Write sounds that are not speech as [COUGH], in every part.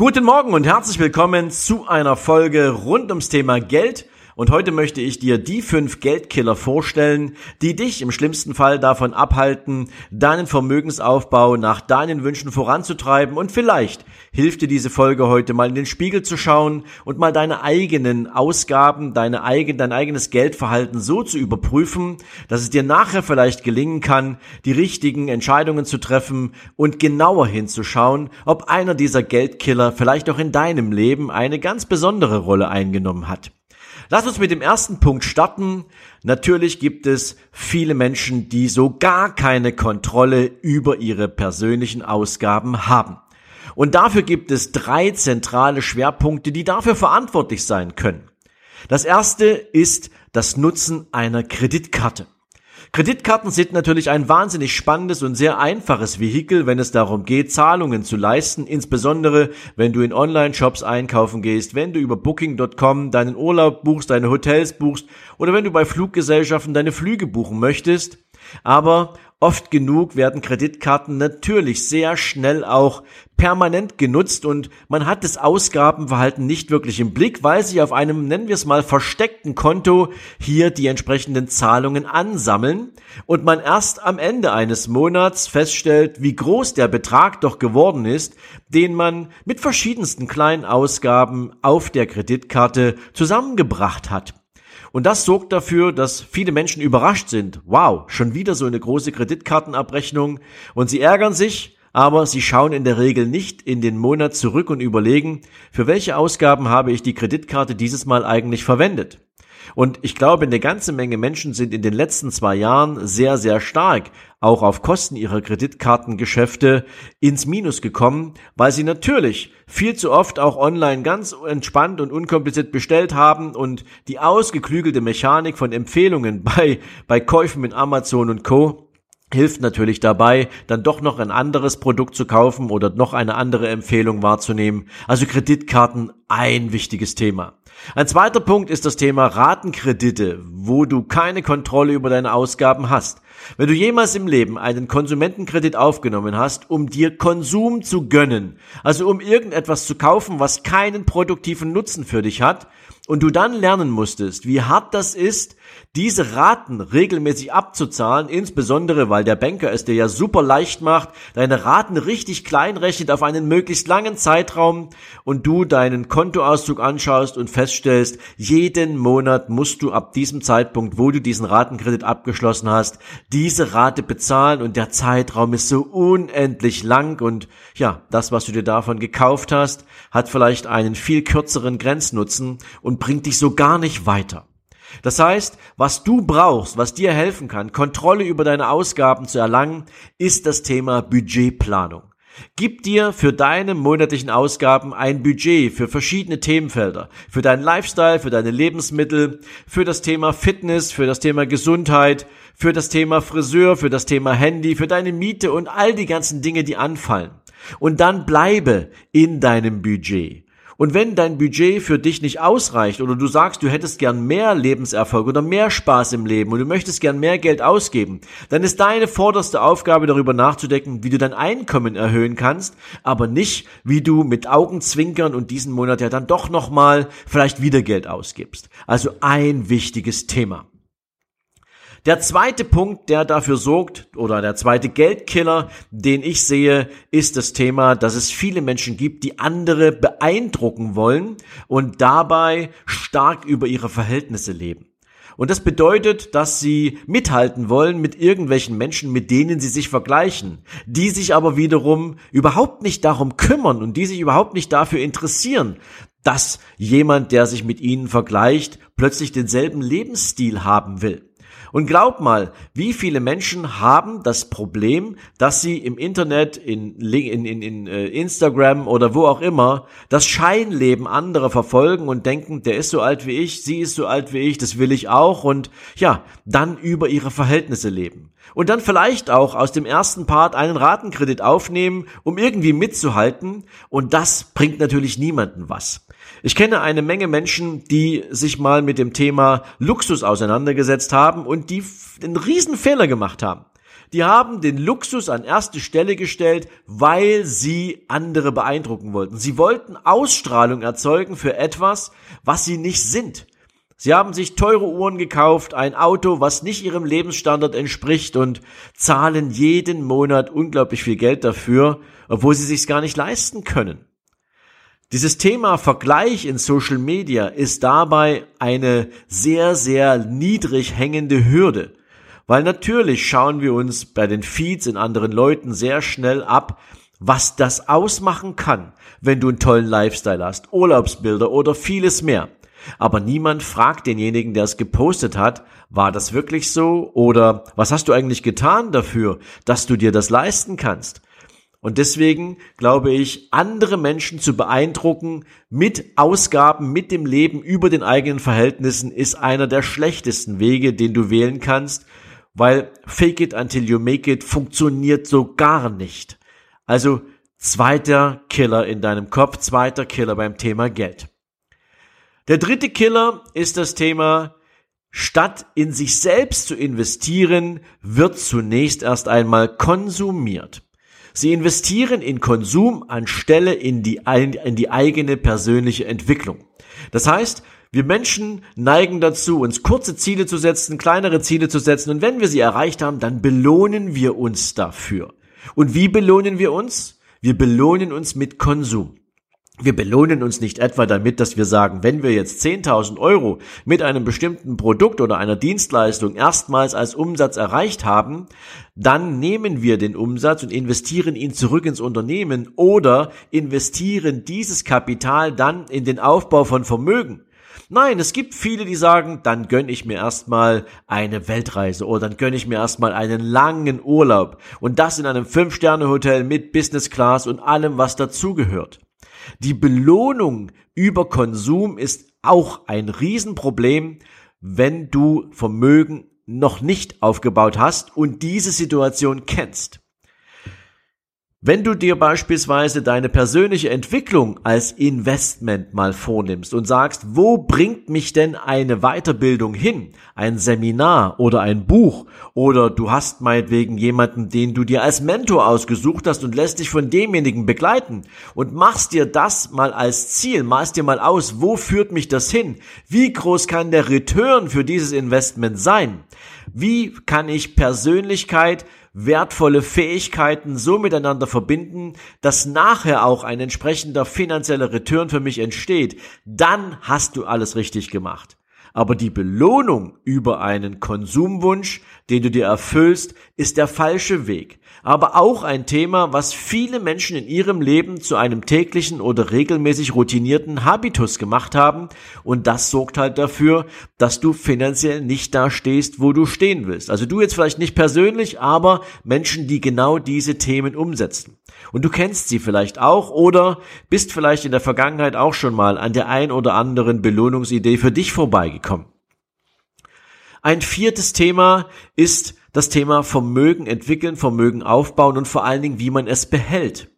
Guten Morgen und herzlich willkommen zu einer Folge rund ums Thema Geld und heute möchte ich dir die fünf Geldkiller vorstellen, die dich im schlimmsten Fall davon abhalten, deinen Vermögensaufbau nach deinen Wünschen voranzutreiben und vielleicht hilft dir diese Folge heute mal in den Spiegel zu schauen und mal deine eigenen Ausgaben, deine eigen, dein eigenes Geldverhalten so zu überprüfen, dass es dir nachher vielleicht gelingen kann, die richtigen Entscheidungen zu treffen und genauer hinzuschauen, ob einer dieser Geldkiller vielleicht auch in deinem Leben eine ganz besondere Rolle eingenommen hat. Lass uns mit dem ersten Punkt starten. Natürlich gibt es viele Menschen, die so gar keine Kontrolle über ihre persönlichen Ausgaben haben. Und dafür gibt es drei zentrale Schwerpunkte, die dafür verantwortlich sein können. Das erste ist das Nutzen einer Kreditkarte. Kreditkarten sind natürlich ein wahnsinnig spannendes und sehr einfaches Vehikel, wenn es darum geht, Zahlungen zu leisten, insbesondere wenn du in Online-Shops einkaufen gehst, wenn du über Booking.com deinen Urlaub buchst, deine Hotels buchst oder wenn du bei Fluggesellschaften deine Flüge buchen möchtest. Aber Oft genug werden Kreditkarten natürlich sehr schnell auch permanent genutzt und man hat das Ausgabenverhalten nicht wirklich im Blick, weil sich auf einem, nennen wir es mal, versteckten Konto hier die entsprechenden Zahlungen ansammeln und man erst am Ende eines Monats feststellt, wie groß der Betrag doch geworden ist, den man mit verschiedensten kleinen Ausgaben auf der Kreditkarte zusammengebracht hat. Und das sorgt dafür, dass viele Menschen überrascht sind. Wow, schon wieder so eine große Kreditkartenabrechnung. Und sie ärgern sich, aber sie schauen in der Regel nicht in den Monat zurück und überlegen, für welche Ausgaben habe ich die Kreditkarte dieses Mal eigentlich verwendet. Und ich glaube, eine ganze Menge Menschen sind in den letzten zwei Jahren sehr, sehr stark auch auf Kosten ihrer Kreditkartengeschäfte ins Minus gekommen, weil sie natürlich viel zu oft auch online ganz entspannt und unkompliziert bestellt haben und die ausgeklügelte Mechanik von Empfehlungen [LAUGHS] bei, bei Käufen mit Amazon und Co hilft natürlich dabei, dann doch noch ein anderes Produkt zu kaufen oder noch eine andere Empfehlung wahrzunehmen. Also Kreditkarten ein wichtiges Thema. Ein zweiter Punkt ist das Thema Ratenkredite, wo du keine Kontrolle über deine Ausgaben hast. Wenn du jemals im Leben einen Konsumentenkredit aufgenommen hast, um dir Konsum zu gönnen, also um irgendetwas zu kaufen, was keinen produktiven Nutzen für dich hat, und du dann lernen musstest, wie hart das ist, diese Raten regelmäßig abzuzahlen, insbesondere weil der Banker es dir ja super leicht macht, deine Raten richtig klein rechnet auf einen möglichst langen Zeitraum und du deinen Kontoauszug anschaust und feststellst, jeden Monat musst du ab diesem Zeitpunkt, wo du diesen Ratenkredit abgeschlossen hast, diese Rate bezahlen und der Zeitraum ist so unendlich lang und ja, das, was du dir davon gekauft hast, hat vielleicht einen viel kürzeren Grenznutzen und bringt dich so gar nicht weiter. Das heißt, was du brauchst, was dir helfen kann, Kontrolle über deine Ausgaben zu erlangen, ist das Thema Budgetplanung. Gib dir für deine monatlichen Ausgaben ein Budget für verschiedene Themenfelder. Für deinen Lifestyle, für deine Lebensmittel, für das Thema Fitness, für das Thema Gesundheit, für das Thema Friseur, für das Thema Handy, für deine Miete und all die ganzen Dinge, die anfallen. Und dann bleibe in deinem Budget. Und wenn dein Budget für dich nicht ausreicht oder du sagst, du hättest gern mehr Lebenserfolg oder mehr Spaß im Leben und du möchtest gern mehr Geld ausgeben, dann ist deine vorderste Aufgabe darüber nachzudenken, wie du dein Einkommen erhöhen kannst, aber nicht, wie du mit Augenzwinkern und diesen Monat ja dann doch nochmal vielleicht wieder Geld ausgibst. Also ein wichtiges Thema. Der zweite Punkt, der dafür sorgt, oder der zweite Geldkiller, den ich sehe, ist das Thema, dass es viele Menschen gibt, die andere beeindrucken wollen und dabei stark über ihre Verhältnisse leben. Und das bedeutet, dass sie mithalten wollen mit irgendwelchen Menschen, mit denen sie sich vergleichen, die sich aber wiederum überhaupt nicht darum kümmern und die sich überhaupt nicht dafür interessieren, dass jemand, der sich mit ihnen vergleicht, plötzlich denselben Lebensstil haben will. Und glaub mal, wie viele Menschen haben das Problem, dass sie im Internet, in, in, in, in äh, Instagram oder wo auch immer, das Scheinleben anderer verfolgen und denken, der ist so alt wie ich, sie ist so alt wie ich, das will ich auch und ja, dann über ihre Verhältnisse leben. Und dann vielleicht auch aus dem ersten Part einen Ratenkredit aufnehmen, um irgendwie mitzuhalten und das bringt natürlich niemanden was. Ich kenne eine Menge Menschen, die sich mal mit dem Thema Luxus auseinandergesetzt haben und die einen riesen Fehler gemacht haben. Die haben den Luxus an erste Stelle gestellt, weil sie andere beeindrucken wollten. Sie wollten Ausstrahlung erzeugen für etwas, was sie nicht sind. Sie haben sich teure Uhren gekauft, ein Auto, was nicht ihrem Lebensstandard entspricht und zahlen jeden Monat unglaublich viel Geld dafür, obwohl sie sich's gar nicht leisten können. Dieses Thema Vergleich in Social Media ist dabei eine sehr, sehr niedrig hängende Hürde. Weil natürlich schauen wir uns bei den Feeds in anderen Leuten sehr schnell ab, was das ausmachen kann, wenn du einen tollen Lifestyle hast, Urlaubsbilder oder vieles mehr. Aber niemand fragt denjenigen, der es gepostet hat, war das wirklich so oder was hast du eigentlich getan dafür, dass du dir das leisten kannst? Und deswegen glaube ich, andere Menschen zu beeindrucken mit Ausgaben, mit dem Leben über den eigenen Verhältnissen ist einer der schlechtesten Wege, den du wählen kannst, weil fake it until you make it funktioniert so gar nicht. Also zweiter Killer in deinem Kopf, zweiter Killer beim Thema Geld. Der dritte Killer ist das Thema, statt in sich selbst zu investieren, wird zunächst erst einmal konsumiert. Sie investieren in Konsum anstelle in die, in die eigene persönliche Entwicklung. Das heißt, wir Menschen neigen dazu, uns kurze Ziele zu setzen, kleinere Ziele zu setzen und wenn wir sie erreicht haben, dann belohnen wir uns dafür. Und wie belohnen wir uns? Wir belohnen uns mit Konsum. Wir belohnen uns nicht etwa damit, dass wir sagen, wenn wir jetzt 10.000 Euro mit einem bestimmten Produkt oder einer Dienstleistung erstmals als Umsatz erreicht haben, dann nehmen wir den Umsatz und investieren ihn zurück ins Unternehmen oder investieren dieses Kapital dann in den Aufbau von Vermögen. Nein, es gibt viele, die sagen, dann gönne ich mir erstmal eine Weltreise oder dann gönne ich mir erstmal einen langen Urlaub und das in einem Fünf-Sterne-Hotel mit Business Class und allem, was dazugehört. Die Belohnung über Konsum ist auch ein Riesenproblem, wenn du Vermögen noch nicht aufgebaut hast und diese Situation kennst. Wenn du dir beispielsweise deine persönliche Entwicklung als Investment mal vornimmst und sagst, wo bringt mich denn eine Weiterbildung hin? Ein Seminar oder ein Buch oder du hast meinetwegen jemanden, den du dir als Mentor ausgesucht hast und lässt dich von demjenigen begleiten und machst dir das mal als Ziel, malst dir mal aus, wo führt mich das hin? Wie groß kann der Return für dieses Investment sein? Wie kann ich Persönlichkeit wertvolle Fähigkeiten so miteinander verbinden, dass nachher auch ein entsprechender finanzieller Return für mich entsteht, dann hast du alles richtig gemacht. Aber die Belohnung über einen Konsumwunsch, den du dir erfüllst, ist der falsche Weg aber auch ein Thema, was viele Menschen in ihrem Leben zu einem täglichen oder regelmäßig routinierten Habitus gemacht haben und das sorgt halt dafür, dass du finanziell nicht da stehst, wo du stehen willst. Also du jetzt vielleicht nicht persönlich, aber Menschen, die genau diese Themen umsetzen. Und du kennst sie vielleicht auch oder bist vielleicht in der Vergangenheit auch schon mal an der ein oder anderen Belohnungsidee für dich vorbeigekommen. Ein viertes Thema ist das Thema Vermögen entwickeln, Vermögen aufbauen und vor allen Dingen, wie man es behält.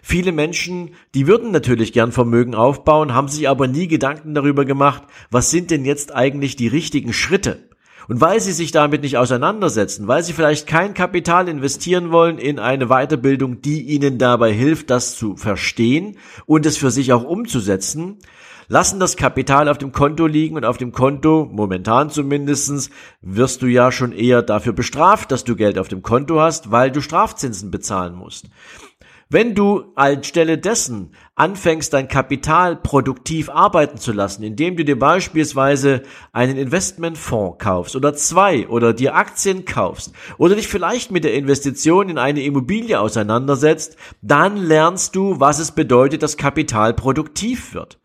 Viele Menschen, die würden natürlich gern Vermögen aufbauen, haben sich aber nie Gedanken darüber gemacht, was sind denn jetzt eigentlich die richtigen Schritte? Und weil sie sich damit nicht auseinandersetzen, weil sie vielleicht kein Kapital investieren wollen in eine Weiterbildung, die ihnen dabei hilft, das zu verstehen und es für sich auch umzusetzen, lassen das Kapital auf dem Konto liegen und auf dem Konto, momentan zumindestens, wirst du ja schon eher dafür bestraft, dass du Geld auf dem Konto hast, weil du Strafzinsen bezahlen musst. Wenn du anstelle dessen anfängst, dein Kapital produktiv arbeiten zu lassen, indem du dir beispielsweise einen Investmentfonds kaufst oder zwei oder dir Aktien kaufst oder dich vielleicht mit der Investition in eine Immobilie auseinandersetzt, dann lernst du, was es bedeutet, dass Kapital produktiv wird.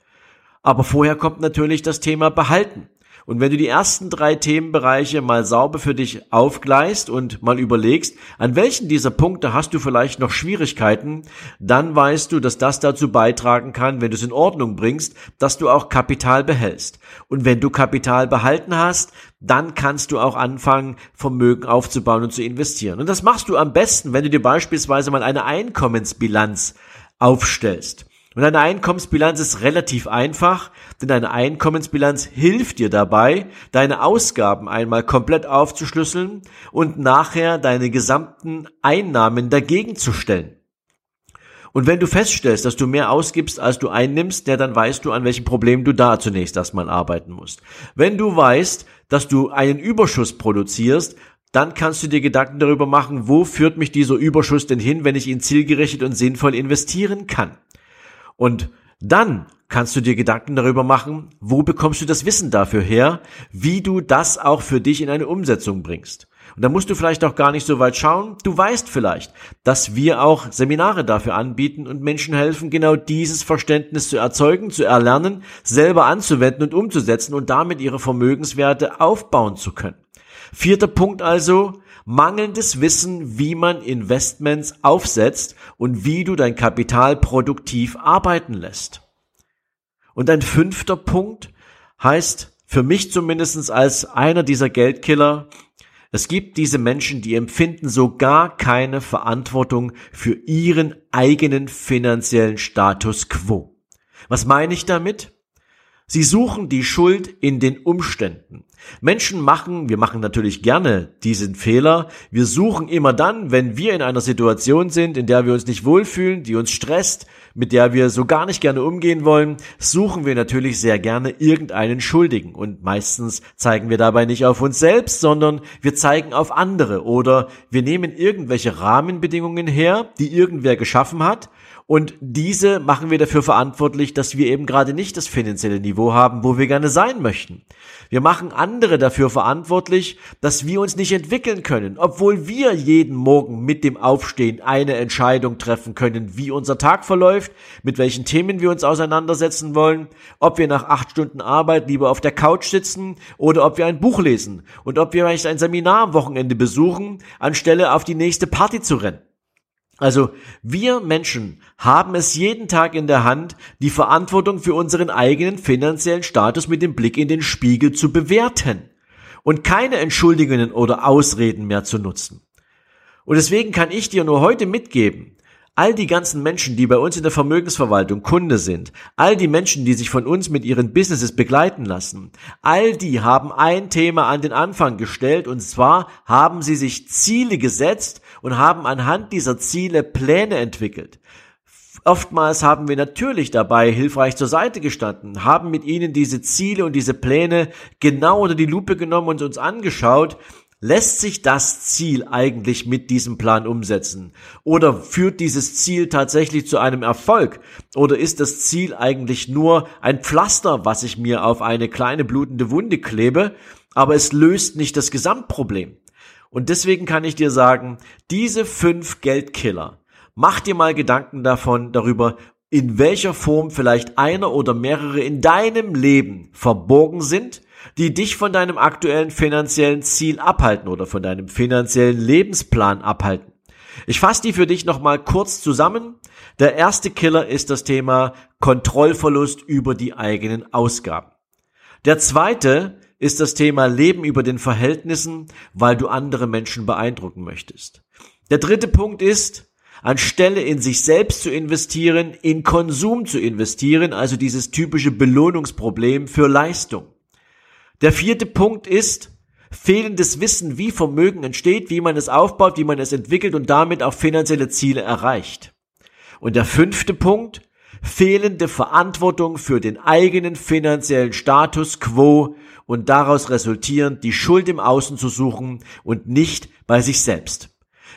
Aber vorher kommt natürlich das Thema Behalten. Und wenn du die ersten drei Themenbereiche mal sauber für dich aufgleist und mal überlegst, an welchen dieser Punkte hast du vielleicht noch Schwierigkeiten, dann weißt du, dass das dazu beitragen kann, wenn du es in Ordnung bringst, dass du auch Kapital behältst. Und wenn du Kapital behalten hast, dann kannst du auch anfangen, Vermögen aufzubauen und zu investieren. Und das machst du am besten, wenn du dir beispielsweise mal eine Einkommensbilanz aufstellst. Und eine Einkommensbilanz ist relativ einfach, denn eine Einkommensbilanz hilft dir dabei, deine Ausgaben einmal komplett aufzuschlüsseln und nachher deine gesamten Einnahmen dagegen zu stellen. Und wenn du feststellst, dass du mehr ausgibst, als du einnimmst, ja, dann weißt du, an welchem Problem du da zunächst erstmal arbeiten musst. Wenn du weißt, dass du einen Überschuss produzierst, dann kannst du dir Gedanken darüber machen, wo führt mich dieser Überschuss denn hin, wenn ich ihn zielgerichtet und sinnvoll investieren kann. Und dann kannst du dir Gedanken darüber machen, wo bekommst du das Wissen dafür her, wie du das auch für dich in eine Umsetzung bringst. Und da musst du vielleicht auch gar nicht so weit schauen. Du weißt vielleicht, dass wir auch Seminare dafür anbieten und Menschen helfen, genau dieses Verständnis zu erzeugen, zu erlernen, selber anzuwenden und umzusetzen und damit ihre Vermögenswerte aufbauen zu können. Vierter Punkt also, mangelndes Wissen, wie man Investments aufsetzt und wie du dein Kapital produktiv arbeiten lässt. Und ein fünfter Punkt heißt für mich zumindest als einer dieser Geldkiller, es gibt diese Menschen, die empfinden so gar keine Verantwortung für ihren eigenen finanziellen Status quo. Was meine ich damit? Sie suchen die Schuld in den Umständen. Menschen machen, wir machen natürlich gerne diesen Fehler, wir suchen immer dann, wenn wir in einer Situation sind, in der wir uns nicht wohlfühlen, die uns stresst, mit der wir so gar nicht gerne umgehen wollen, suchen wir natürlich sehr gerne irgendeinen Schuldigen. Und meistens zeigen wir dabei nicht auf uns selbst, sondern wir zeigen auf andere oder wir nehmen irgendwelche Rahmenbedingungen her, die irgendwer geschaffen hat und diese machen wir dafür verantwortlich, dass wir eben gerade nicht das finanzielle Niveau haben, wo wir gerne sein möchten. Wir machen andere dafür verantwortlich, dass wir uns nicht entwickeln können, obwohl wir jeden Morgen mit dem Aufstehen eine Entscheidung treffen können, wie unser Tag verläuft, mit welchen Themen wir uns auseinandersetzen wollen, ob wir nach acht Stunden Arbeit lieber auf der Couch sitzen oder ob wir ein Buch lesen und ob wir vielleicht ein Seminar am Wochenende besuchen, anstelle auf die nächste Party zu rennen. Also wir Menschen haben es jeden Tag in der Hand, die Verantwortung für unseren eigenen finanziellen Status mit dem Blick in den Spiegel zu bewerten und keine Entschuldigungen oder Ausreden mehr zu nutzen. Und deswegen kann ich dir nur heute mitgeben, All die ganzen Menschen, die bei uns in der Vermögensverwaltung Kunde sind, all die Menschen, die sich von uns mit ihren Businesses begleiten lassen, all die haben ein Thema an den Anfang gestellt und zwar haben sie sich Ziele gesetzt und haben anhand dieser Ziele Pläne entwickelt. Oftmals haben wir natürlich dabei hilfreich zur Seite gestanden, haben mit ihnen diese Ziele und diese Pläne genau unter die Lupe genommen und uns angeschaut, Lässt sich das Ziel eigentlich mit diesem Plan umsetzen? Oder führt dieses Ziel tatsächlich zu einem Erfolg? Oder ist das Ziel eigentlich nur ein Pflaster, was ich mir auf eine kleine blutende Wunde klebe, aber es löst nicht das Gesamtproblem? Und deswegen kann ich dir sagen, diese fünf Geldkiller, mach dir mal Gedanken davon, darüber, in welcher Form vielleicht einer oder mehrere in deinem Leben verborgen sind die dich von deinem aktuellen finanziellen Ziel abhalten oder von deinem finanziellen Lebensplan abhalten. Ich fasse die für dich nochmal kurz zusammen. Der erste Killer ist das Thema Kontrollverlust über die eigenen Ausgaben. Der zweite ist das Thema Leben über den Verhältnissen, weil du andere Menschen beeindrucken möchtest. Der dritte Punkt ist, anstelle in sich selbst zu investieren, in Konsum zu investieren, also dieses typische Belohnungsproblem für Leistung. Der vierte Punkt ist fehlendes Wissen, wie Vermögen entsteht, wie man es aufbaut, wie man es entwickelt und damit auch finanzielle Ziele erreicht. Und der fünfte Punkt, fehlende Verantwortung für den eigenen finanziellen Status quo und daraus resultierend die Schuld im Außen zu suchen und nicht bei sich selbst.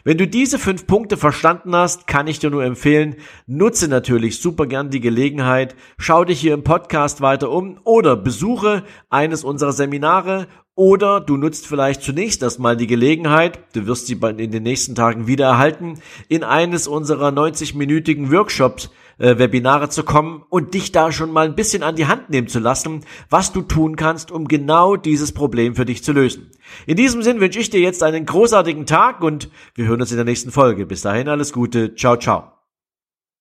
Wenn du diese fünf Punkte verstanden hast, kann ich dir nur empfehlen, nutze natürlich super gern die Gelegenheit, schau dich hier im Podcast weiter um oder besuche eines unserer Seminare oder du nutzt vielleicht zunächst erstmal die Gelegenheit, du wirst sie in den nächsten Tagen wieder erhalten, in eines unserer 90-minütigen Workshops äh, Webinare zu kommen und dich da schon mal ein bisschen an die Hand nehmen zu lassen, was du tun kannst, um genau dieses Problem für dich zu lösen. In diesem Sinn wünsche ich dir jetzt einen großartigen Tag und wir hören uns in der nächsten Folge. Bis dahin alles Gute. Ciao, ciao.